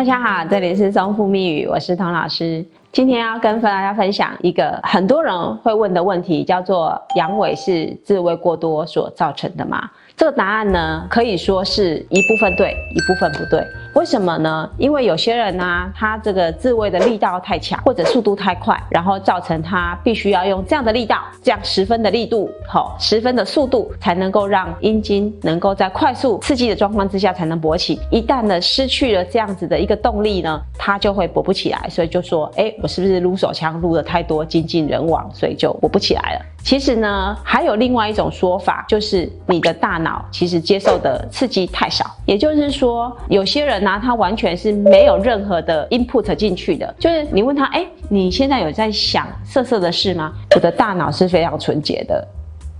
大家好，这里是中富密语，我是童老师。今天要跟大家分享一个很多人会问的问题，叫做阳痿是自慰过多所造成的吗？这个答案呢，可以说是一部分对，一部分不对。为什么呢？因为有些人呢，他这个自慰的力道太强，或者速度太快，然后造成他必须要用这样的力道，这样十分的力度，好，十分的速度，才能够让阴茎能够在快速刺激的状况之下才能勃起。一旦呢失去了这样子的一个动力呢，它就会勃不起来。所以就说，哎，我是不是撸手枪撸的太多，精尽人亡，所以就勃不起来了？其实呢，还有另外一种说法，就是你的大脑其实接受的刺激太少。也就是说，有些人呢，他完全是没有任何的 input 进去的。就是你问他，哎，你现在有在想色色的事吗？我的大脑是非常纯洁的。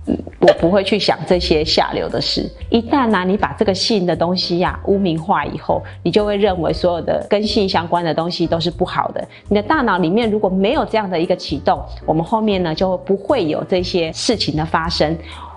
嗯我不会去想这些下流的事。一旦呢，你把这个性的东西呀污名化以后，你就会认为所有的跟性相关的东西都是不好的。你的大脑里面如果没有这样的一个启动，我们后面呢就不会有这些事情的发生。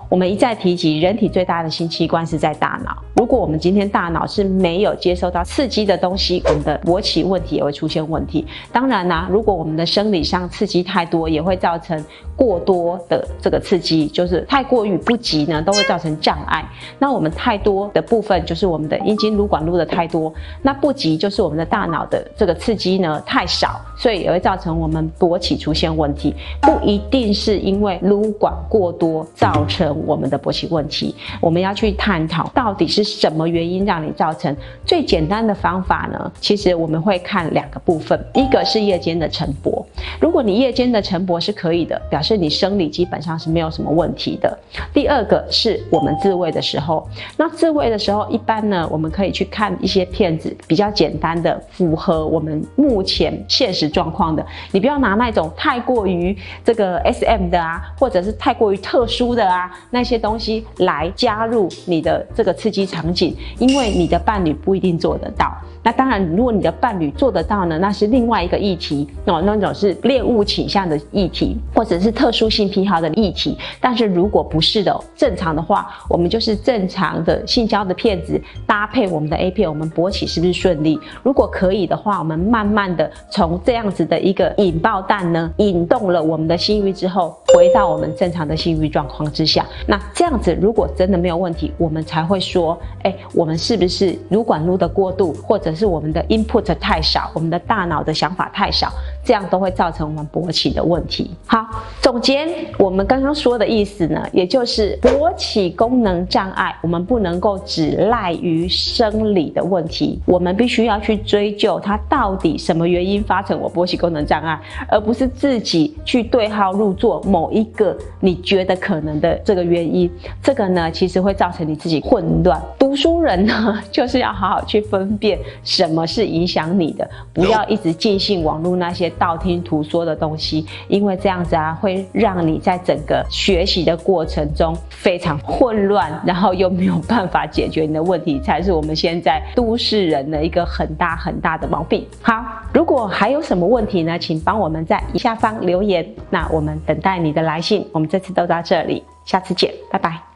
我们一再提及，人体最大的性器官是在大脑。如果我们今天大脑是没有接收到刺激的东西，我们的勃起问题也会出现问题。当然啦，如果我们的生理上刺激太多，也会造成过多的这个刺激，就是太过于不及呢，都会造成障碍。那我们太多的部分就是我们的阴茎撸管撸的太多，那不及就是我们的大脑的这个刺激呢太少，所以也会造成我们勃起出现问题。不一定是因为撸管过多造成我们的勃起问题，我们要去探讨到底是。什么原因让你造成？最简单的方法呢？其实我们会看两个部分，一个是夜间的晨勃。如果你夜间的晨勃是可以的，表示你生理基本上是没有什么问题的。第二个是我们自慰的时候，那自慰的时候一般呢，我们可以去看一些片子，比较简单的，符合我们目前现实状况的。你不要拿那种太过于这个 S M 的啊，或者是太过于特殊的啊那些东西来加入你的这个刺激场景，因为你的伴侣不一定做得到。那当然，如果你的伴侣做得到呢，那是另外一个议题哦，那种是是恋物倾向的议题，或者是特殊性癖好的议题。但是如果不是的，正常的话，我们就是正常的性交的片子搭配我们的 A 片，我们勃起是不是顺利？如果可以的话，我们慢慢的从这样子的一个引爆弹呢，引动了我们的性欲之后，回到我们正常的性欲状况之下。那这样子如果真的没有问题，我们才会说，哎，我们是不是撸管撸的过度，或者是我们的 input 太少，我们的大脑的想法太少，这样都会造成我们勃起的问题。好，总结我们刚刚说的意思呢，也就是勃起功能障碍，我们不能够只赖于生理的问题，我们必须要去追究它到底什么原因发成我勃起功能障碍，而不是自己去对号入座某一个你觉得可能的这个原因。这个呢，其实会造成你自己混乱。读书人呢，就是要好好去分辨。什么是影响你的？不要一直尽信网络那些道听图说的东西，因为这样子啊，会让你在整个学习的过程中非常混乱，然后又没有办法解决你的问题，才是我们现在都市人的一个很大很大的毛病。好，如果还有什么问题呢，请帮我们在下方留言。那我们等待你的来信。我们这次都到这里，下次见，拜拜。